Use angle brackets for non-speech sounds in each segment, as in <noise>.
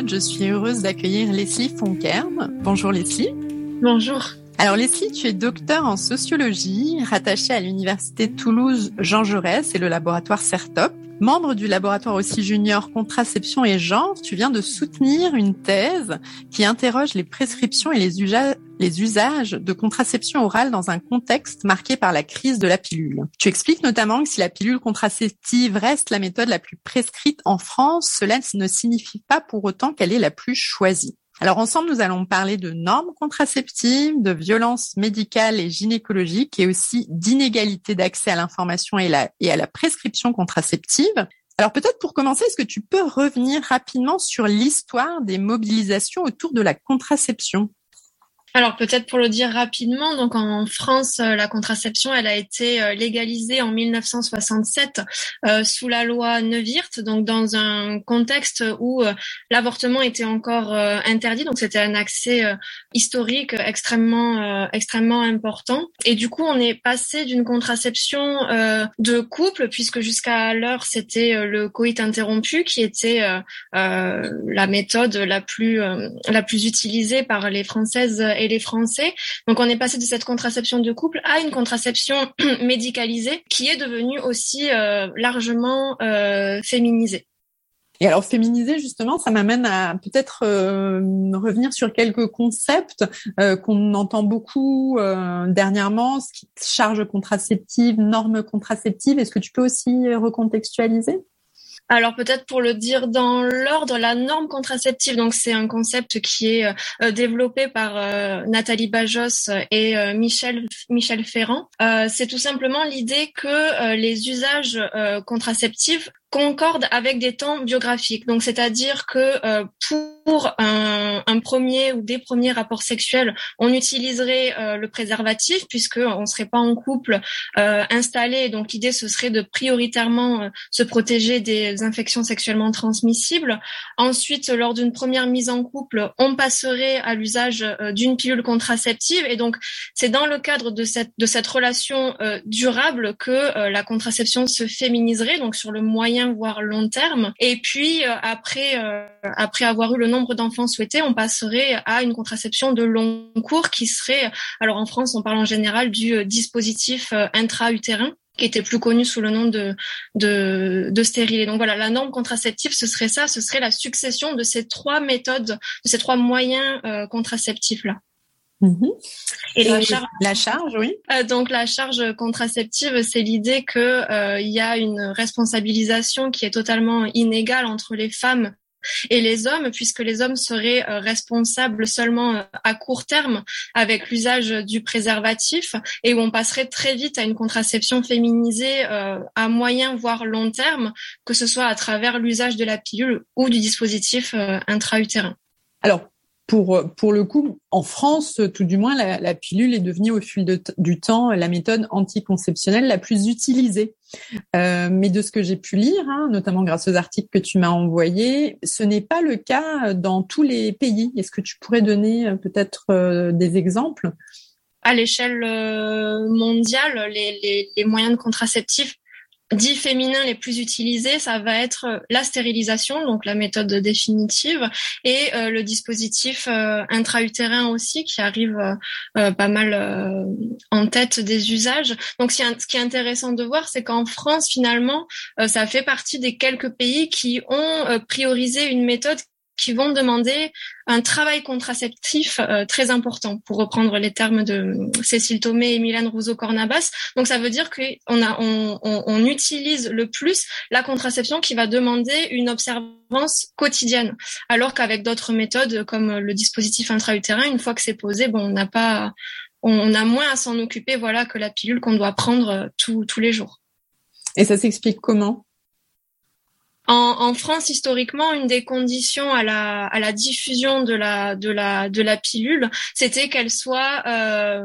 Épisode, je suis heureuse d'accueillir Leslie Fonkern. Bonjour Leslie. Bonjour. Alors Leslie, tu es docteur en sociologie, rattachée à l'université Toulouse Jean Jaurès et le laboratoire CERTOP. Membre du laboratoire aussi junior contraception et genre, tu viens de soutenir une thèse qui interroge les prescriptions et les, usages, de contraception orale dans un contexte marqué par la crise de la pilule. Tu expliques notamment que si la pilule contraceptive reste la méthode la plus prescrite en France, cela ne signifie pas pour autant qu'elle est la plus choisie. Alors ensemble, nous allons parler de normes contraceptives, de violences médicales et gynécologiques et aussi d'inégalité d'accès à l'information et à la prescription contraceptive. Alors peut-être pour commencer, est-ce que tu peux revenir rapidement sur l'histoire des mobilisations autour de la contraception? Alors peut-être pour le dire rapidement, donc en France, euh, la contraception, elle a été euh, légalisée en 1967 euh, sous la loi Neuwirth, donc dans un contexte où l'avortement était encore interdit, donc c'était un accès historique extrêmement extrêmement important. Et du coup, on est passé d'une contraception de couple, puisque jusqu'à l'heure c'était le coït interrompu qui était la méthode la plus la plus utilisée par les Françaises et les Français. Donc on est passé de cette contraception de couple à une contraception <clears throat> médicalisée qui est devenue aussi euh, largement euh, féminisée. Et alors féminiser justement, ça m'amène à peut-être euh, revenir sur quelques concepts qu'on entend beaucoup dernièrement, ce qui charge contraceptive, normes contraceptives. Est-ce que tu peux aussi recontextualiser? Alors peut-être pour le dire dans l'ordre, la norme contraceptive, donc c'est un concept qui est euh, euh, développé par euh, Nathalie Bajos et Michel Michel Ferrand. c'est tout simplement l'idée que les usages contraceptifs concorde avec des temps biographiques. Donc, c'est-à-dire que euh, pour un, un, premier ou des premiers rapports sexuels, on utiliserait euh, le préservatif puisque on serait pas en couple euh, installé. Donc, l'idée ce serait de prioritairement se protéger des infections sexuellement transmissibles. Ensuite, lors d'une première mise en couple, on passerait à l'usage d'une pilule contraceptive. Et donc, c'est dans le cadre de cette de cette relation durable que la contraception se féminiserait. Donc, sur le moyen voire long terme. Et puis euh, après, euh, après avoir eu le nombre d'enfants souhaités, on passerait à une contraception de long cours qui serait, alors en France, on parle en général du euh, dispositif intra-utérin qui était plus connu sous le nom de, de, de stérilet. Donc voilà, la norme contraceptive, ce serait ça, ce serait la succession de ces trois méthodes, de ces trois moyens contraceptifs-là. Mhm. Et, la, charge, la, charge, oui. Euh, donc la charge contraceptive, c'est l'idée que euh, il y a une responsabilisation qui est totalement inégale entre les femmes et les hommes, puisque les hommes seraient euh, responsables seulement à court terme avec l'usage du préservatif, et où on passerait très vite à une contraception féminisée à moyen voire long terme, que ce soit à travers l'usage de la pilule ou du dispositif intra-utérin. Alors, pour, pour le coup, en France, tout du moins, la, la pilule est devenue au fil de du temps la méthode anticonceptionnelle la plus utilisée. Euh, mais de ce que j'ai pu lire, hein, notamment grâce aux articles que tu m'as envoyés, ce n'est pas le cas dans tous les pays. Est-ce que tu pourrais donner euh, peut-être euh, des exemples? À l'échelle euh, mondiale, les, les, les moyens de contraceptifs dits féminins les plus utilisés, ça va être la stérilisation, donc la méthode définitive, et euh, le dispositif euh, intra-utérin aussi, qui arrive euh, pas mal en tête des usages. Donc, ce qui est intéressant de voir, c'est qu'en France, finalement, ça fait partie des quelques pays qui ont priorisé une méthode qui vont demander un travail contraceptif euh, très important, pour reprendre les termes de Cécile Thomé et Mylène Rousseau-Cornabas. Donc ça veut dire qu'on a, on, on, on, utilise le plus la contraception qui va demander une observance quotidienne, alors qu'avec d'autres méthodes comme le dispositif intra-utérin, une fois que c'est posé, bon, on n'a pas, on a moins à s'en occuper, voilà, que la pilule qu'on doit prendre tous les jours. Et ça s'explique comment? En, France, historiquement, une des conditions à la, diffusion de la, pilule, c'était qu'elle soit euh,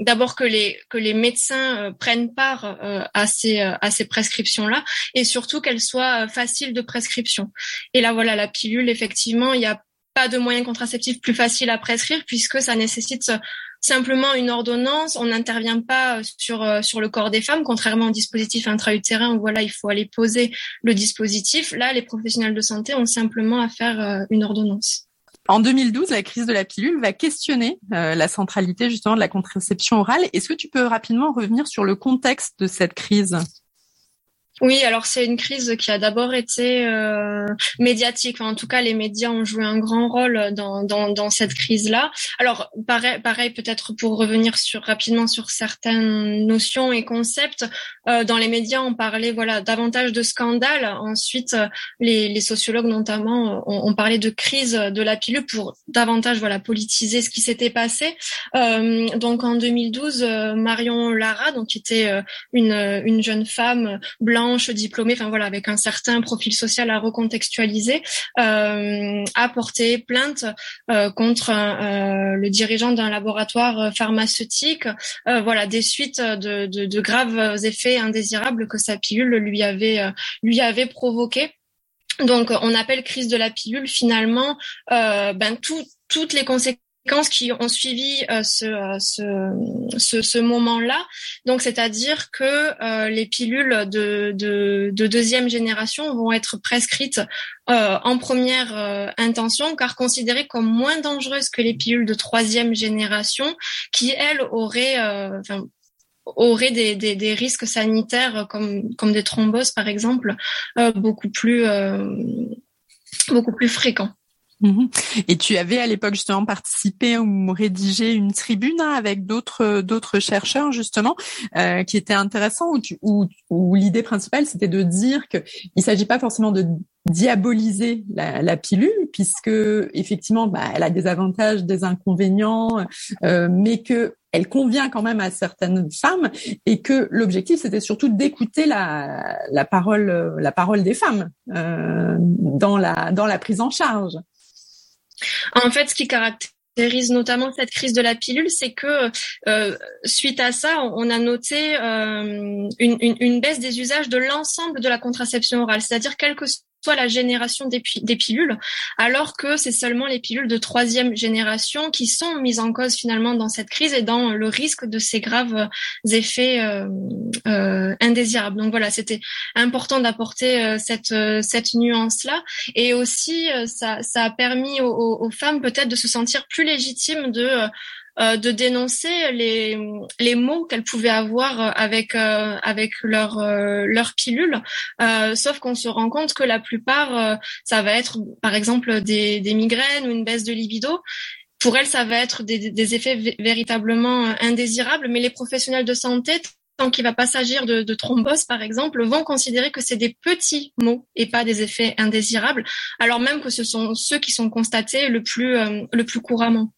d'abord que les, médecins euh, prennent part euh, à ces, à ces prescriptions-là, et surtout qu'elle soit facile de prescription. Et là, voilà, la pilule, effectivement, il n'y a pas de moyen contraceptif plus facile à prescrire puisque ça nécessite simplement une ordonnance. On n'intervient pas sur euh, sur le corps des femmes, contrairement au dispositif intra-utérin où voilà il faut aller poser le dispositif. Là, les professionnels de santé ont simplement à faire euh, une ordonnance. En 2012, la crise de la pilule va questionner euh, la centralité justement de la contraception orale. Est-ce que tu peux rapidement revenir sur le contexte de cette crise? Oui, alors c'est une crise qui a d'abord été euh, médiatique. en tout cas, les médias ont joué un grand rôle dans, dans, dans cette crise-là. Alors, pareil, pareil peut-être pour revenir sur rapidement sur certaines notions et concepts. Euh, dans les médias, on parlait voilà davantage de scandales. Ensuite, les, les sociologues notamment ont, ont, parlé de crise de la pilule pour davantage voilà politiser ce qui s'était passé. Euh, donc en 2012, euh, Marion Lara, donc était euh, une, une jeune femme blanche diplômée, enfin voilà, avec un certain profil social à recontextualiser, euh, a porté plainte euh, contre euh, le dirigeant d'un laboratoire pharmaceutique, voilà, des suites de, de, graves effets indésirables que sa pilule lui avait lui avait provoqué. Donc, on appelle crise de la pilule finalement ben tout, toutes les conséquences qui ont suivi euh, euh, ce, ce, ce, moment-là. Donc, c'est-à-dire que euh, les pilules de, de, de, deuxième génération vont être prescrites en première intention, car considérées comme moins dangereuses que les pilules de troisième génération, qui elles auraient, auraient des, des, des, risques sanitaires comme, comme des thromboses, par exemple, beaucoup plus beaucoup plus fréquents. Mhm. Et tu avais à l'époque justement participé ou rédigé une tribune hein, avec d'autres d'autres chercheurs justement euh, qui était intéressant où, où, l'idée principale c'était de dire que il s'agit pas forcément de diaboliser la, la pilule puisque effectivement bah, elle a des avantages des inconvénients euh, mais que elle convient quand même à certaines femmes et que l'objectif c'était surtout d'écouter la, la parole la parole des femmes euh, dans la dans la prise en charge. En fait, ce qui caractérise notamment cette crise de la pilule, c'est que euh, suite à ça, on a noté euh, une, baisse des usages de l'ensemble de la contraception orale, c'est-à-dire quelques la génération des, pilules, alors que c'est seulement les pilules de troisième génération qui sont mises en cause finalement dans cette crise et dans le risque de ces graves effets euh, euh, indésirables. Donc voilà, c'était important d'apporter euh, cette, cette nuance-là. Et aussi, ça, a permis aux femmes peut-être de se sentir plus légitimes de euh, de dénoncer les, les mots qu'elles pouvaient avoir avec euh, avec leur euh, leur pilule. sauf qu'on se rend compte que la plupart, ça va être par exemple des, des migraines ou une baisse de libido pour elles, ça va être des, des, effets véritablement indésirables, mais les professionnels de santé, tant qu'il va pas s'agir de, de, thrombose, par exemple, vont considérer que c'est des petits mots et pas des effets indésirables, alors même que ce sont ceux qui sont constatés le plus, le plus couramment.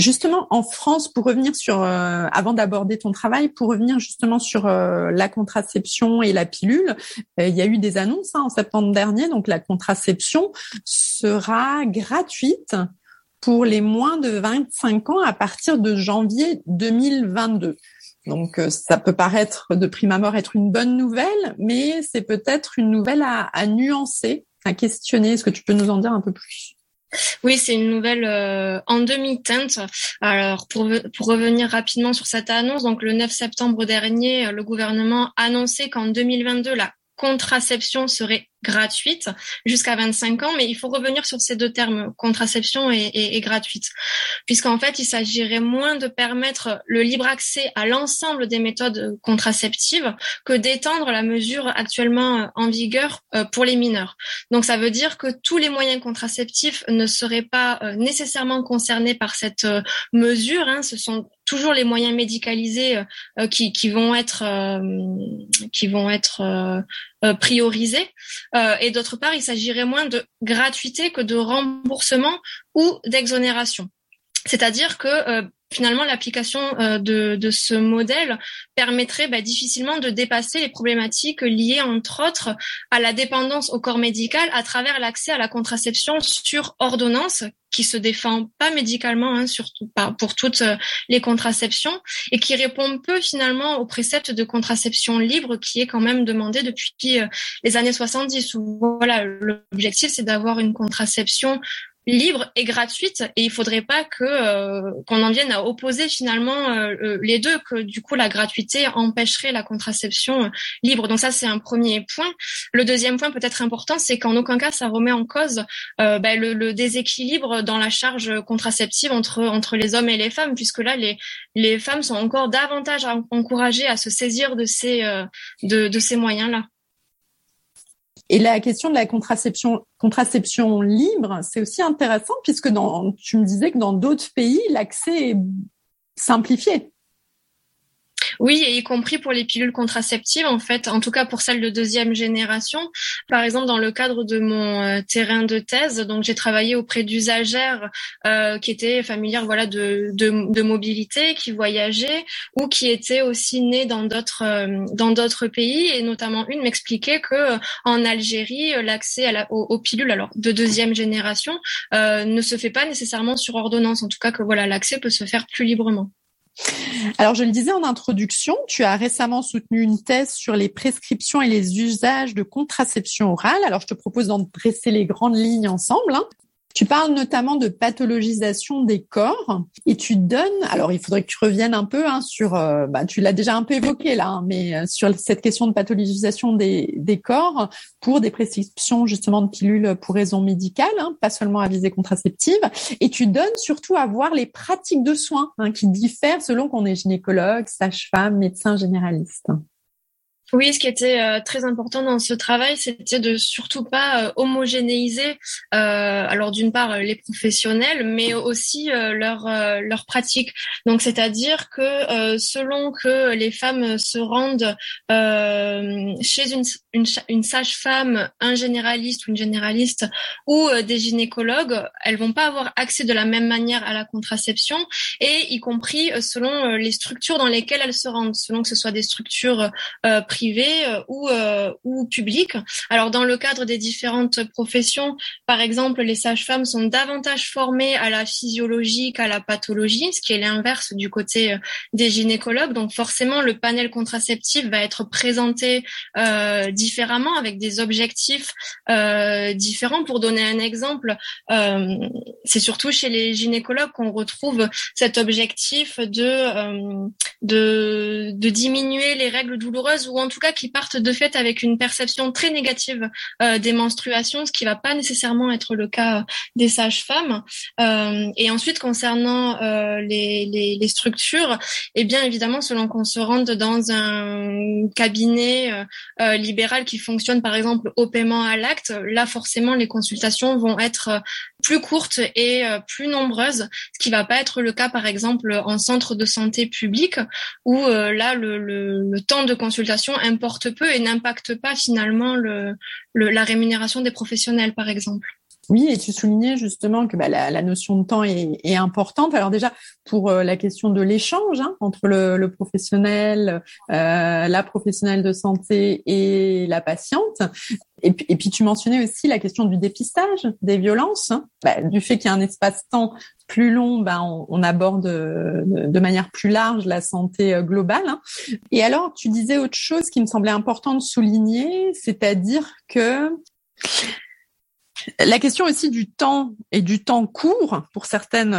Justement, en France, pour revenir sur, euh, avant d'aborder ton travail, pour revenir justement sur euh, la contraception et la pilule, euh, il y a eu des annonces hein, en septembre dernier. Donc, la contraception sera gratuite pour les moins de 25 ans à partir de janvier 2022. Donc, ça peut paraître de prime abord être une bonne nouvelle, mais c'est peut-être une nouvelle à, à nuancer, à questionner. Est-ce que tu peux nous en dire un peu plus? Oui, c'est une nouvelle euh, en demi-teinte. Alors, pour, pour revenir rapidement sur cette annonce, donc le 9 septembre dernier, le gouvernement a annoncé qu'en 2022, la contraception serait gratuite jusqu'à 25 ans, mais il faut revenir sur ces deux termes, contraception et, gratuite, puisqu'en fait, il s'agirait moins de permettre le libre accès à l'ensemble des méthodes contraceptives que d'étendre la mesure actuellement en vigueur euh, pour les mineurs. Donc, ça veut dire que tous les moyens contraceptifs ne seraient pas euh, nécessairement concernés par cette euh, mesure. Hein. Ce sont toujours les moyens médicalisés qui, qui, vont être qui vont être priorisés. Euh, et d'autre part, il s'agirait moins de gratuité que de remboursement ou d'exonération. C'est-à-dire que euh, finalement l'application euh, de, de, ce modèle permettrait bah, difficilement de dépasser les problématiques liées entre autres à la dépendance au corps médical à travers l'accès à la contraception sur ordonnance qui se défend pas médicalement, hein, surtout pas pour toutes euh, les contraceptions, et qui répond peu finalement au précepte de contraception libre qui est quand même demandé depuis euh, les années 70. Où voilà, l'objectif c'est d'avoir une contraception libre et gratuite et il faudrait pas que euh, qu'on en vienne à opposer finalement euh, euh, les deux que du coup la gratuité empêcherait la contraception libre. Donc ça c'est un premier point. Le deuxième point peut-être important c'est qu'en aucun cas ça remet en cause ben, le, déséquilibre dans la charge contraceptive entre entre les hommes et les femmes puisque là les les femmes sont encore davantage encouragées à se saisir de ces de ces moyens là et la question de la contraception, contraception libre, c'est aussi intéressant puisque dans, tu me disais que dans d'autres pays, l'accès est simplifié. Oui, et y compris pour les pilules contraceptives, en fait, en tout cas pour celles de deuxième génération. Par exemple, dans le cadre de mon euh, terrain de thèse, donc j'ai travaillé auprès d'usagères euh, qui étaient familières, voilà, de, mobilité, qui voyageaient ou qui étaient aussi nées dans d'autres euh, dans d'autres pays, et notamment une m'expliquait que en Algérie, l'accès à la, aux, pilules, alors de deuxième génération, ne se fait pas nécessairement sur ordonnance. En tout cas, que voilà, l'accès peut se faire plus librement. Alors, je le disais en introduction, tu as récemment soutenu une thèse sur les prescriptions et les usages de contraception orale. Alors, je te propose d'en dresser les grandes lignes ensemble. Hein. Tu parles notamment de pathologisation des corps et tu donnes, alors il faudrait que tu reviennes un peu hein, sur, euh, bah, tu l'as déjà un peu évoqué là, hein, mais euh, sur cette question de pathologisation des, corps pour des prescriptions justement de pilules pour raisons médicales, hein, pas seulement à visée contraceptive, et tu donnes surtout à voir les pratiques de soins hein, qui diffèrent selon qu'on est gynécologue, sage-femme, médecin généraliste. Oui, ce qui était euh, très important dans ce travail, c'était de surtout pas euh, homogénéiser, euh, alors d'une part les professionnels, mais aussi leurs leur pratiques. Donc, c'est-à-dire que selon que les femmes se rendent chez une, une, une sage-femme, un généraliste ou une généraliste ou des gynécologues, elles vont pas avoir accès de la même manière à la contraception, et y compris selon les structures dans lesquelles elles se rendent, selon que ce soit des structures privées privé euh, ou euh, ou public. Alors dans le cadre des différentes professions, par exemple, les sages-femmes sont davantage formées à la physiologie qu'à la pathologie, ce qui est l'inverse du côté euh, des gynécologues. Donc forcément, le panel contraceptif va être présenté différemment avec des objectifs différents. Pour donner un exemple, euh, c'est surtout chez les gynécologues qu'on retrouve cet objectif de, de diminuer les règles douloureuses ou tout cas qui partent de fait avec une perception très négative euh, des menstruations, ce qui va pas nécessairement être le cas des sages-femmes. Euh, et ensuite, concernant euh, les, les, structures, eh bien évidemment, selon qu'on se rende dans un cabinet libéral qui fonctionne par exemple au paiement à l'acte, là forcément les consultations vont être plus courtes et plus nombreuses, ce qui va pas être le cas par exemple en centre de santé public où là le, temps de consultation importe peu et n'impacte pas finalement le, la rémunération des professionnels, par exemple. Oui, et tu soulignais justement que bah, la, notion de temps est, importante. Alors déjà, pour euh, la question de l'échange hein, entre le, professionnel, euh, la professionnelle de santé et la patiente. Et puis, tu mentionnais aussi la question du dépistage des violences, hein. bah, du fait qu'il y a un espace-temps plus long, bah, on, aborde de, manière plus large la santé euh, globale. Hein. Et alors, tu disais autre chose qui me semblait important de souligner, c'est-à-dire que La question aussi du temps et du temps court pour certaines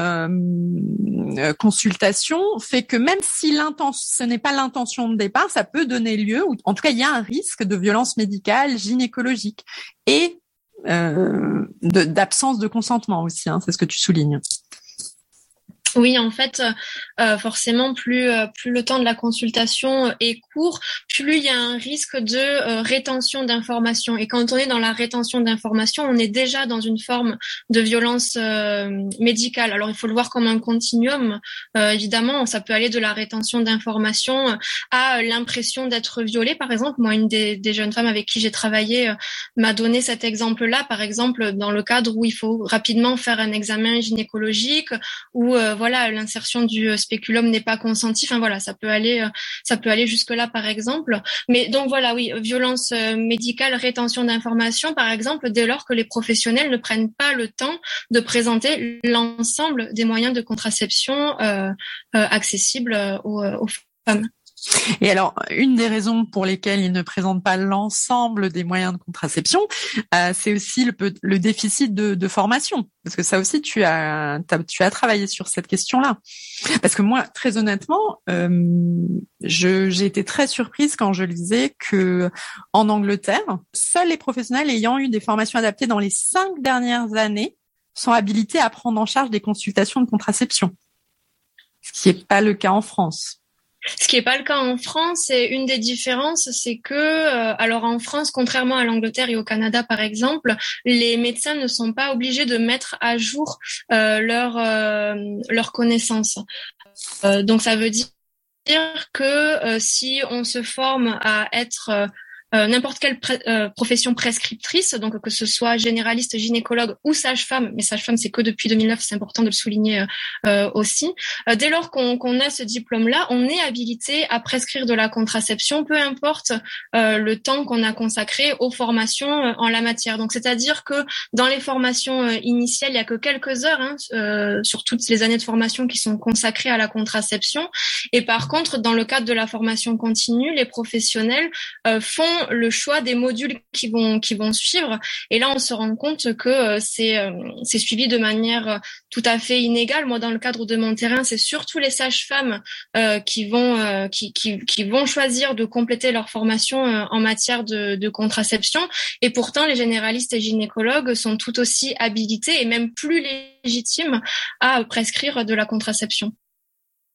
euh, consultations fait que même si ce n'est pas l'intention de départ, ça peut donner lieu, ou en tout cas il y a un risque de violence médicale gynécologique et euh, d'absence de, consentement aussi. Hein, c'est ce que tu soulignes. Oui, en fait, euh, forcément, plus euh, plus le temps de la consultation est court, plus il y a un risque de euh, rétention d'informations. Et quand on est dans la rétention d'informations, on est déjà dans une forme de violence médicale. Alors, il faut le voir comme un continuum. évidemment, ça peut aller de la rétention d'informations à l'impression d'être violée. Par exemple, moi, une des, des jeunes femmes avec qui j'ai travaillé m'a donné cet exemple-là. Par exemple, dans le cadre où il faut rapidement faire un examen gynécologique ou voilà, l'insertion du euh, spéculum n'est pas consentie. Enfin voilà, ça peut aller, euh, ça peut aller jusque là par exemple. Mais donc voilà, oui, violence euh, médicale, rétention d'informations par exemple, dès lors que les professionnels ne prennent pas le temps de présenter l'ensemble des moyens de contraception accessibles aux, aux femmes. Et alors, une des raisons pour lesquelles il ne présente pas l'ensemble des moyens de contraception, euh, c'est aussi le, le déficit de, de, formation. Parce que ça aussi, tu as, tu as travaillé sur cette question-là. Parce que moi, très honnêtement, euh, j'ai été très surprise quand je lisais que en Angleterre, seuls les professionnels ayant eu des formations adaptées dans les cinq dernières années sont habilités à prendre en charge des consultations de contraception. Ce qui n'est pas le cas en France. Ce qui n'est pas le cas en France, et une des différences, c'est que, euh, alors en France, contrairement à l'Angleterre et au Canada par exemple, les médecins ne sont pas obligés de mettre à jour euh, leur euh, leurs connaissances. donc ça veut dire que si on se forme à être euh, n'importe quelle euh, profession prescriptrice, donc que ce soit généraliste, gynécologue ou sage-femme, mais sage-femme c'est que depuis 2009, c'est important de le souligner euh, aussi. dès lors qu'on a ce diplôme-là, on est habilité à prescrire de la contraception, peu importe le temps qu'on a consacré aux formations en la matière. Donc c'est-à-dire que dans les formations initiales, il y a que quelques heures hein, sur toutes les années de formation qui sont consacrées à la contraception. Et par contre, dans le cadre de la formation continue, les professionnels font le choix des modules qui vont qui vont suivre. Et là, on se rend compte que euh, c'est euh, c'est suivi de manière euh, tout à fait inégale. Moi, dans le cadre de mon terrain, c'est surtout les sages-femmes qui vont qui, qui, vont choisir de compléter leur formation en matière de, de contraception. Et pourtant, les généralistes et gynécologues sont tout aussi habilités et même plus légitimes à prescrire de la contraception.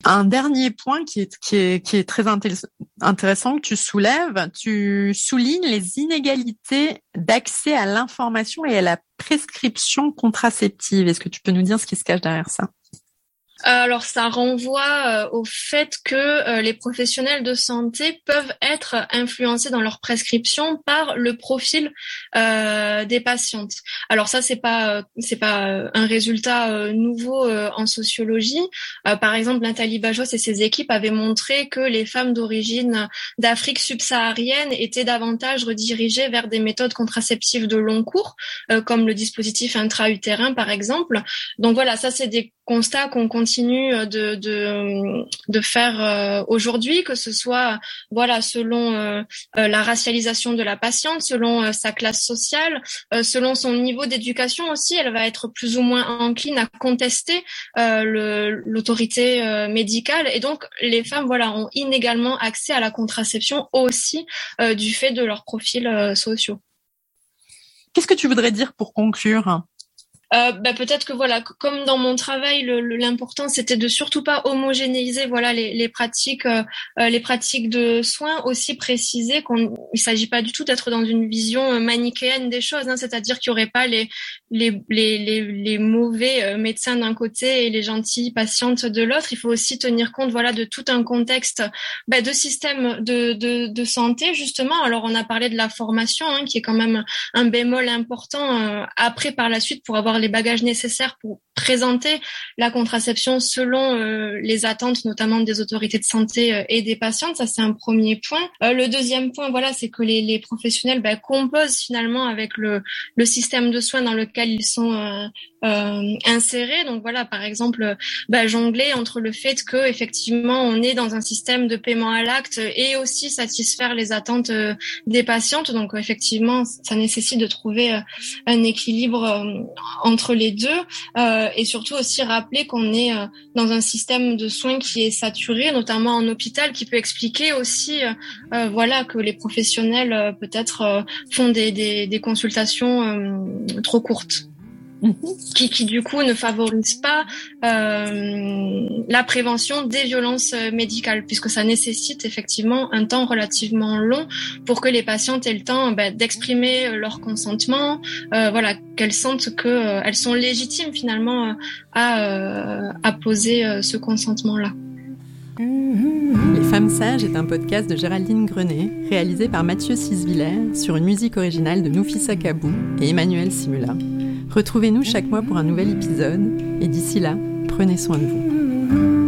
Un dernier point qui est, très intéressant que tu soulèves, tu soulignes les inégalités d'accès à l'information et à la prescription contraceptive. Est-ce que tu peux nous dire ce qui se cache derrière ça? Alors ça renvoie euh, au fait que euh, les professionnels de santé peuvent être influencés dans leur prescription par le profil euh, des patientes. Alors ça c'est pas c'est pas un résultat nouveau en sociologie. par exemple, Nathalie Bajos et ses équipes avaient montré que les femmes d'origine d'Afrique subsaharienne étaient davantage redirigées vers des méthodes contraceptives de long cours, comme le dispositif intra-utérin par exemple. Donc voilà, ça c'est des constat qu'on continue de, de, de faire euh, aujourd'hui, que ce soit voilà selon euh, euh, la racialisation de la patiente, selon sa classe sociale, selon son niveau d'éducation aussi, elle va être plus ou moins encline à contester l'autorité médicale et donc les femmes voilà ont inégalement accès à la contraception aussi du fait de leurs profils sociaux. Qu'est-ce que tu voudrais dire pour conclure? Euh, bah, peut-être que voilà, comme dans mon travail, l'important c'était de surtout pas homogénéiser voilà les, les pratiques, euh, euh, les pratiques de soins, aussi préciser qu'on il s'agit pas du tout d'être dans une vision manichéenne des choses, hein, c'est-à-dire qu'il y aurait pas les les les, les, les mauvais médecins d'un côté et les gentilles patientes de l'autre. Il faut aussi tenir compte voilà de tout un contexte bah, de système de, de, de santé justement. Alors on a parlé de la formation hein, qui est quand même un bémol important après par la suite pour avoir les bagages nécessaires pour présenter la contraception selon euh, les attentes, notamment des autorités de santé euh, et des patientes. Ça, c'est un premier point. Euh, le deuxième point, voilà, c'est que les, les professionnels bah, composent finalement avec le, le système de soins dans lequel ils sont insérés. Donc voilà, par exemple, bah, jongler entre le fait que effectivement on est dans un système de paiement à l'acte et aussi satisfaire les attentes des patientes. Donc effectivement, ça nécessite de trouver un équilibre entre les deux. Euh, et surtout aussi rappeler qu'on est euh, dans un système de soins qui est saturé, notamment en hôpital, qui peut expliquer aussi, euh, voilà, que les professionnels peut-être font des consultations trop courtes qui, du coup ne favorise pas euh, la prévention des violences euh, médicales, puisque ça nécessite effectivement un temps relativement long pour que les patientes aient le temps ben, d'exprimer euh, leur consentement, voilà, qu'elles sentent que euh, elles sont légitimes finalement à, poser ce consentement-là. Les Femmes Sages est un podcast de Géraldine Grenet, réalisé par Mathieu Sisviller sur une musique originale de Noufissa Kabou et Emmanuel Simula. Retrouvez-nous chaque mois pour un nouvel épisode et d'ici là, prenez soin de vous.